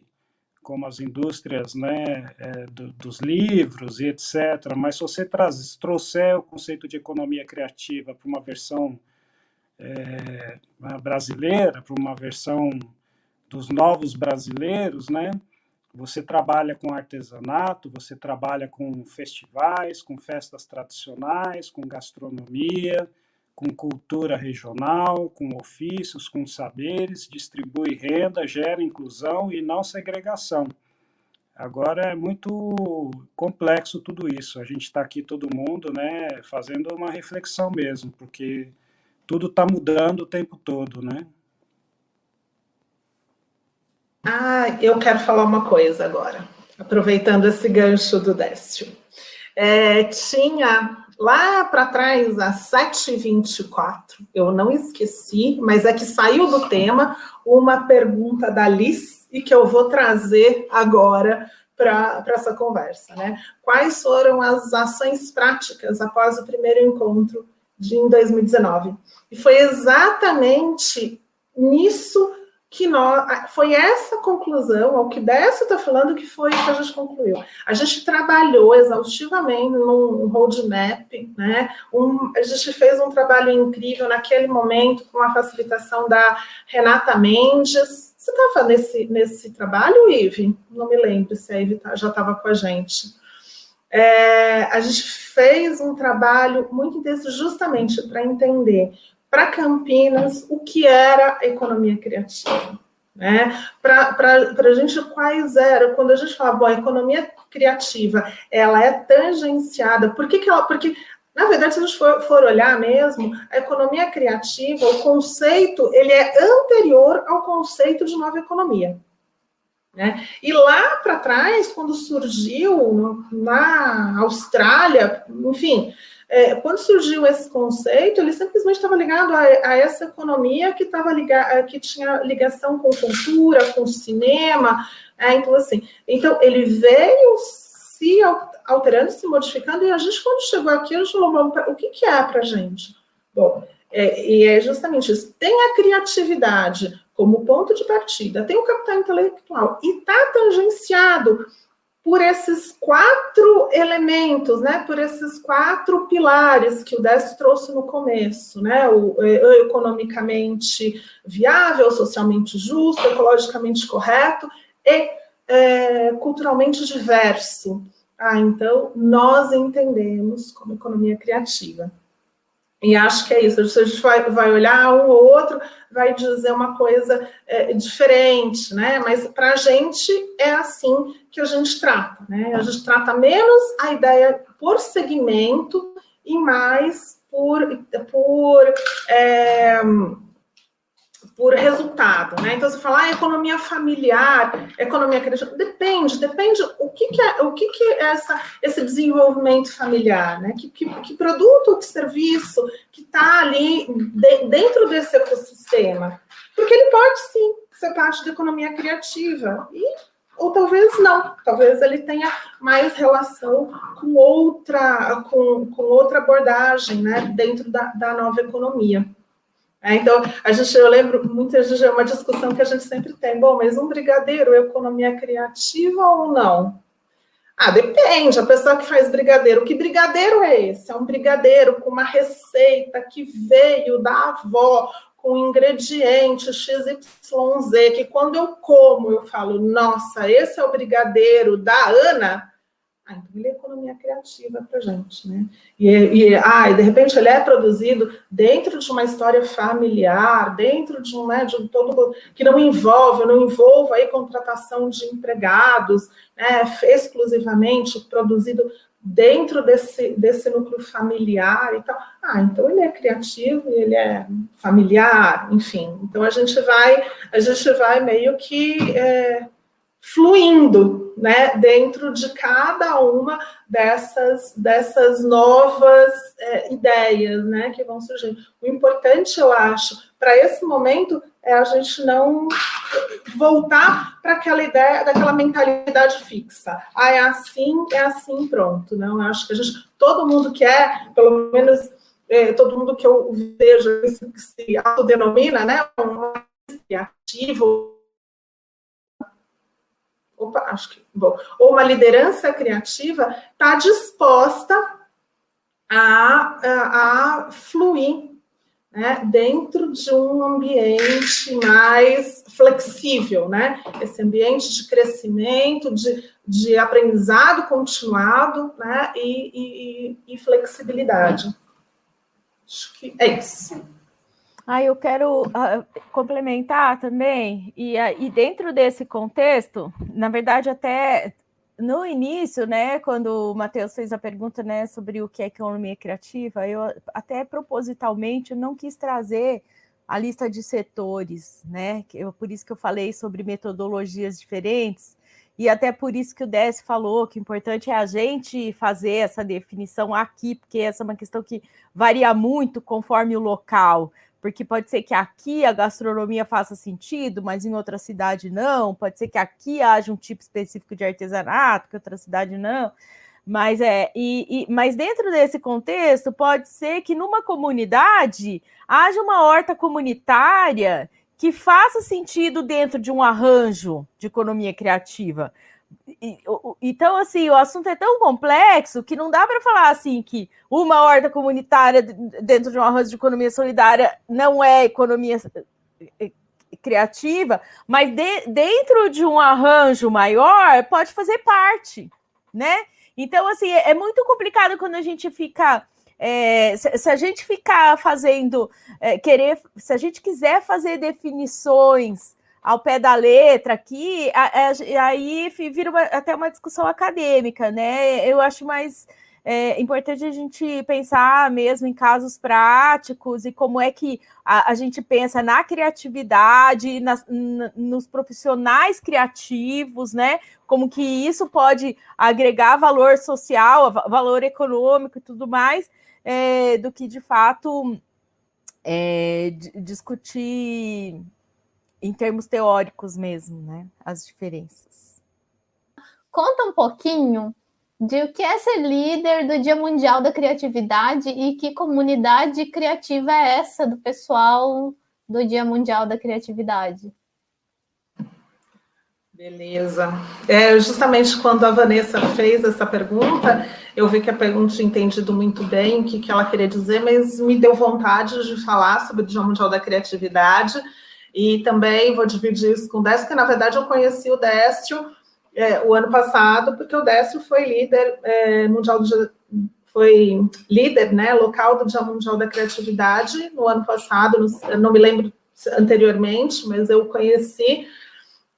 como as indústrias né, é, do, dos livros e etc. Mas se você traz, trouxer o conceito de economia criativa para uma versão é, brasileira, para uma versão dos novos brasileiros, né? Você trabalha com artesanato, você trabalha com festivais, com festas tradicionais, com gastronomia, com cultura regional, com ofícios, com saberes, distribui renda, gera inclusão e não segregação. Agora é muito complexo tudo isso. A gente está aqui todo mundo, né, fazendo uma reflexão mesmo, porque tudo está mudando o tempo todo, né? Ah, eu quero falar uma coisa agora, aproveitando esse gancho do Décio. É, tinha lá para trás, às 7h24, eu não esqueci, mas é que saiu do tema uma pergunta da Liz e que eu vou trazer agora para essa conversa. Né? Quais foram as ações práticas após o primeiro encontro de em 2019? E foi exatamente nisso que nós, foi essa conclusão, ao que Décio está falando, que foi que a gente concluiu. A gente trabalhou exaustivamente num roadmap, né? Um, a gente fez um trabalho incrível naquele momento com a facilitação da Renata Mendes. Você estava nesse, nesse trabalho, Ive? Não me lembro se a Ive tá, já estava com a gente. É, a gente fez um trabalho muito intenso justamente para entender para Campinas o que era economia criativa. Né? Para a gente, quais eram, quando a gente fala, bom, a economia criativa, ela é tangenciada, por que, que ela, porque, na verdade, se a gente for, for olhar mesmo, a economia criativa, o conceito, ele é anterior ao conceito de nova economia. Né? E lá para trás, quando surgiu na Austrália, enfim, é, quando surgiu esse conceito, ele simplesmente estava ligado a, a, essa economia que estava ligada, que tinha ligação com cultura, com cinema, é, então assim, então ele veio se alterando, se modificando, e a gente quando chegou aqui, a gente falou, o que, que é para gente? Bom, é, e é justamente isso. Tem a criatividade como ponto de partida, tem o capital intelectual e está tangenciado por esses quatro elementos, né, por esses quatro pilares que o Décio trouxe no começo, né, o, o é, economicamente viável, socialmente justo, ecologicamente correto e é, culturalmente diverso. Ah, então, nós entendemos como economia criativa. E acho que é isso. A gente vai, vai olhar um ou outro, vai dizer uma coisa é, diferente, né? Mas para a gente é assim que a gente trata, né? A gente trata menos a ideia por segmento e mais por, por é, por resultado, né? Então você fala, ah, economia familiar, economia criativa, depende, depende o que, que é o que, que é essa, esse desenvolvimento familiar, né? Que, que, que produto, que serviço que está ali de, dentro desse ecossistema, porque ele pode sim ser parte da economia criativa e ou talvez não, talvez ele tenha mais relação com outra com, com outra abordagem, né? Dentro da, da nova economia. É, então, a gente, eu lembro, muitas vezes é uma discussão que a gente sempre tem. Bom, mas um brigadeiro é economia criativa ou não? Ah, depende. A pessoa que faz brigadeiro, que brigadeiro é esse? É um brigadeiro com uma receita que veio da avó, com ingrediente XYZ, que quando eu como, eu falo, nossa, esse é o brigadeiro da Ana. Ah, então ele é economia criativa para gente, né? E, e, ah, e de repente ele é produzido dentro de uma história familiar, dentro de um, né, de um todo que não envolve, não envolva aí contratação de empregados, né, exclusivamente produzido dentro desse, desse núcleo familiar e tal. Ah, então ele é criativo, ele é familiar, enfim. Então a gente vai, a gente vai meio que é, fluindo, né, dentro de cada uma dessas dessas novas é, ideias, né, que vão surgir. O importante, eu acho, para esse momento é a gente não voltar para aquela ideia, daquela mentalidade fixa. Ah, é assim, é assim, pronto. Não, eu acho que a gente, todo mundo quer, pelo menos é, todo mundo que eu vejo que se autodenomina, né, um criativo, opa, acho que, bom, ou uma liderança criativa, está disposta a, a, a fluir né, dentro de um ambiente mais flexível, né? Esse ambiente de crescimento, de, de aprendizado continuado, né? E, e, e flexibilidade. Acho que é isso. Ah, eu quero uh, complementar também, e, uh, e dentro desse contexto, na verdade, até no início, né, quando o Matheus fez a pergunta, né, sobre o que é economia criativa, eu até propositalmente não quis trazer a lista de setores, né, eu, por isso que eu falei sobre metodologias diferentes, e até por isso que o Décio falou que o importante é a gente fazer essa definição aqui, porque essa é uma questão que varia muito conforme o local porque pode ser que aqui a gastronomia faça sentido, mas em outra cidade não. Pode ser que aqui haja um tipo específico de artesanato, que outra cidade não. Mas é, e, e, mas dentro desse contexto, pode ser que numa comunidade haja uma horta comunitária que faça sentido dentro de um arranjo de economia criativa. Então, assim, o assunto é tão complexo que não dá para falar assim que uma horta comunitária dentro de um arranjo de economia solidária não é economia eh, criativa, mas de, dentro de um arranjo maior pode fazer parte, né? Então, assim, é, é muito complicado quando a gente fica. É, se, se, a gente ficar fazendo, é, querer, se a gente quiser fazer definições ao pé da letra aqui, aí vira uma, até uma discussão acadêmica, né? Eu acho mais é, importante a gente pensar mesmo em casos práticos e como é que a, a gente pensa na criatividade, nos profissionais criativos, né? Como que isso pode agregar valor social, valor econômico e tudo mais, é, do que de fato é, discutir em termos teóricos mesmo, né? As diferenças. Conta um pouquinho de o que é ser líder do Dia Mundial da Criatividade e que comunidade criativa é essa do pessoal do Dia Mundial da Criatividade. Beleza. É, justamente quando a Vanessa fez essa pergunta, eu vi que a pergunta tinha entendido muito bem o que, que ela queria dizer, mas me deu vontade de falar sobre o Dia Mundial da Criatividade e também vou dividir isso com o Décio, porque na verdade eu conheci o Décio é, o ano passado, porque o Décio foi líder é, mundial do, foi líder né, local do Dia Mundial da Criatividade no ano passado, no, não me lembro anteriormente, mas eu conheci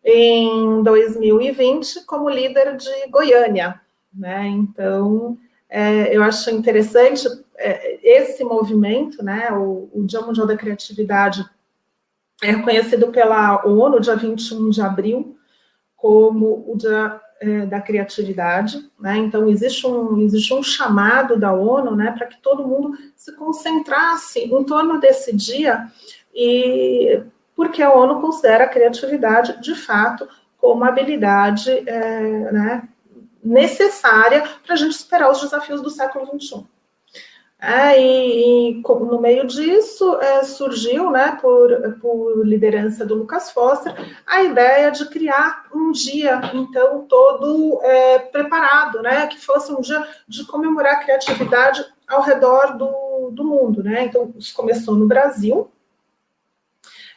em 2020 como líder de Goiânia. Né? Então, é, eu acho interessante é, esse movimento, né, o, o Dia Mundial da Criatividade é reconhecido pela ONU, dia 21 de abril, como o Dia é, da Criatividade. Né? Então, existe um, existe um chamado da ONU né, para que todo mundo se concentrasse em torno desse dia, e porque a ONU considera a criatividade, de fato, como habilidade é, né, necessária para a gente superar os desafios do século XXI. É, e, e, no meio disso é, surgiu, né, por, por liderança do Lucas Foster, a ideia de criar um dia, então, todo é, preparado, né, que fosse um dia de comemorar a criatividade ao redor do, do mundo. Né? Então, isso começou no Brasil,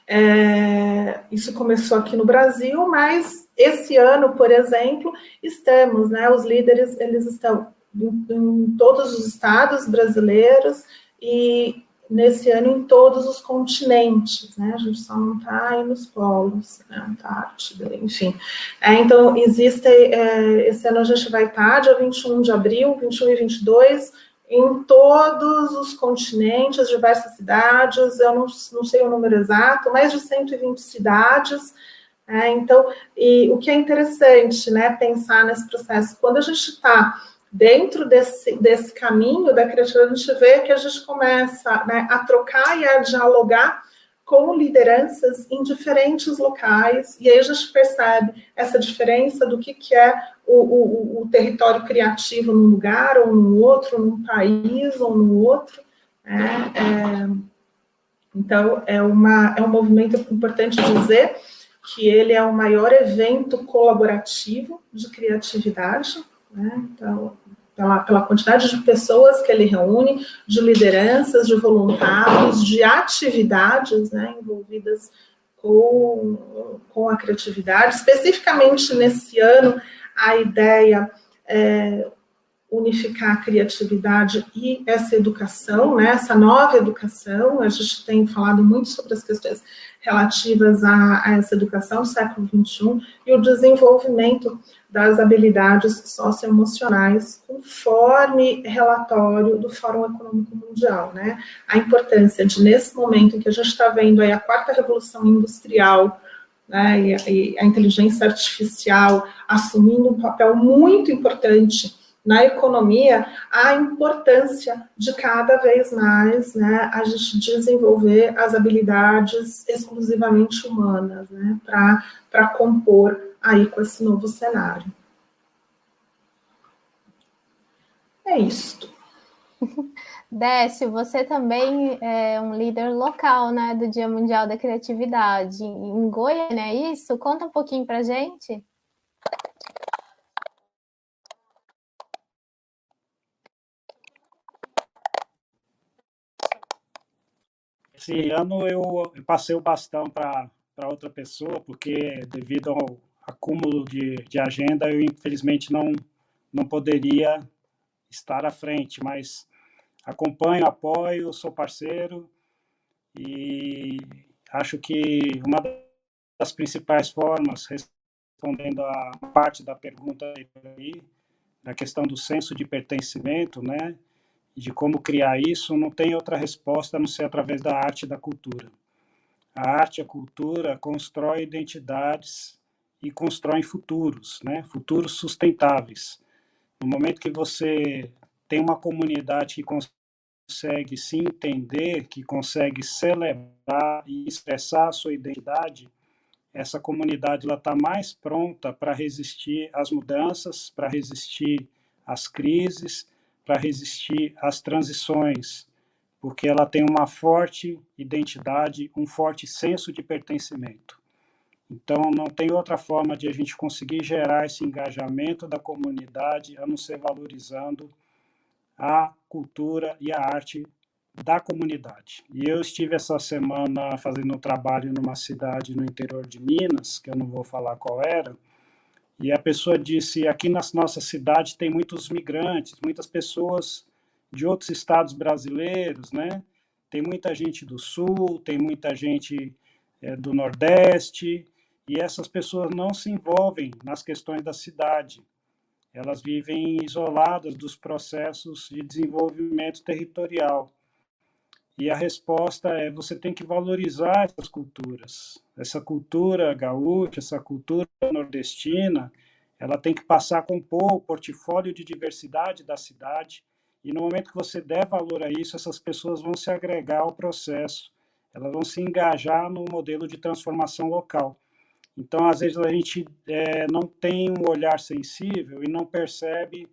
é, isso começou aqui no Brasil, mas esse ano, por exemplo, estamos, né, os líderes, eles estão em, todos os estados brasileiros e nesse ano em todos os continentes, né? A gente só não está aí nos polos, né? Antártida, enfim. É, então, existe, é, esse ano a gente vai estar, tá, dia 21 de abril, 21 e 22, em todos os continentes, diversas cidades, eu não, não sei o número exato, mais de 120 cidades, é, então, e o que é interessante, né, pensar nesse processo, quando a gente está dentro desse, desse caminho da criatividade, a gente vê que a gente começa né, a trocar e a dialogar com lideranças em diferentes locais, e aí a gente percebe essa diferença do que, que é o, o, o território criativo num lugar ou no outro, num país ou no outro. Né? É, então, é, uma, é um movimento importante dizer que ele é o maior evento colaborativo de criatividade, né? Então, pela, pela quantidade de pessoas que ele reúne, de lideranças, de voluntários, de atividades né, envolvidas com, com a criatividade. Especificamente nesse ano, a ideia é unificar a criatividade e essa educação, né, essa nova educação. A gente tem falado muito sobre as questões relativas a, a essa educação do século XXI e o desenvolvimento das habilidades socioemocionais, conforme relatório do Fórum Econômico Mundial, né? A importância de, nesse momento em que a gente está vendo aí a quarta revolução industrial, né, e, e a inteligência artificial assumindo um papel muito importante na economia a importância de cada vez mais né, a gente desenvolver as habilidades exclusivamente humanas né, para compor aí com esse novo cenário. É isto. [LAUGHS] Décio, você também é um líder local, né, do Dia Mundial da Criatividade em Goiânia, é isso? Conta um pouquinho para gente. Esse ano eu passei o bastão para outra pessoa, porque devido ao acúmulo de, de agenda, eu infelizmente não, não poderia estar à frente, mas acompanho, apoio, sou parceiro e acho que uma das principais formas, respondendo a parte da pergunta aí, da questão do senso de pertencimento, né, de como criar isso, não tem outra resposta a não ser através da arte e da cultura. A arte e a cultura constrói identidades e constroem futuros, né? futuros sustentáveis. No momento que você tem uma comunidade que consegue se entender, que consegue celebrar e expressar a sua identidade, essa comunidade está mais pronta para resistir às mudanças, para resistir às crises, para resistir às transições, porque ela tem uma forte identidade, um forte senso de pertencimento. Então, não tem outra forma de a gente conseguir gerar esse engajamento da comunidade a não ser valorizando a cultura e a arte da comunidade. E eu estive essa semana fazendo um trabalho numa cidade no interior de Minas, que eu não vou falar qual era, e a pessoa disse: aqui na nossa cidade tem muitos migrantes, muitas pessoas de outros estados brasileiros, né? Tem muita gente do sul, tem muita gente é, do nordeste, e essas pessoas não se envolvem nas questões da cidade. Elas vivem isoladas dos processos de desenvolvimento territorial. E a resposta é: você tem que valorizar essas culturas. Essa cultura gaúcha, essa cultura nordestina, ela tem que passar a compor o portfólio de diversidade da cidade. E no momento que você der valor a isso, essas pessoas vão se agregar ao processo, elas vão se engajar no modelo de transformação local. Então, às vezes, a gente é, não tem um olhar sensível e não percebe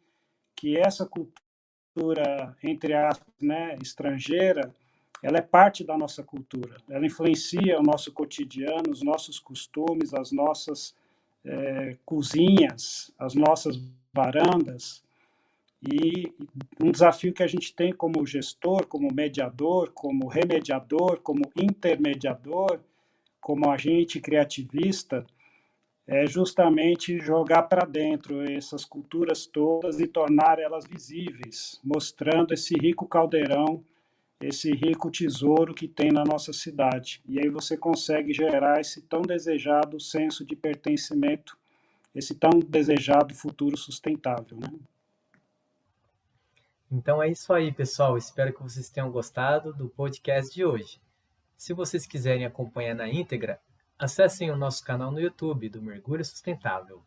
que essa cultura, entre aspas, né, estrangeira, ela é parte da nossa cultura. Ela influencia o nosso cotidiano, os nossos costumes, as nossas é, cozinhas, as nossas varandas. E um desafio que a gente tem como gestor, como mediador, como remediador, como intermediador, como agente criativista, é justamente jogar para dentro essas culturas todas e tornar elas visíveis, mostrando esse rico caldeirão esse rico tesouro que tem na nossa cidade. E aí você consegue gerar esse tão desejado senso de pertencimento, esse tão desejado futuro sustentável, né? Então é isso aí, pessoal. Espero que vocês tenham gostado do podcast de hoje. Se vocês quiserem acompanhar na íntegra, acessem o nosso canal no YouTube do Mergulho Sustentável.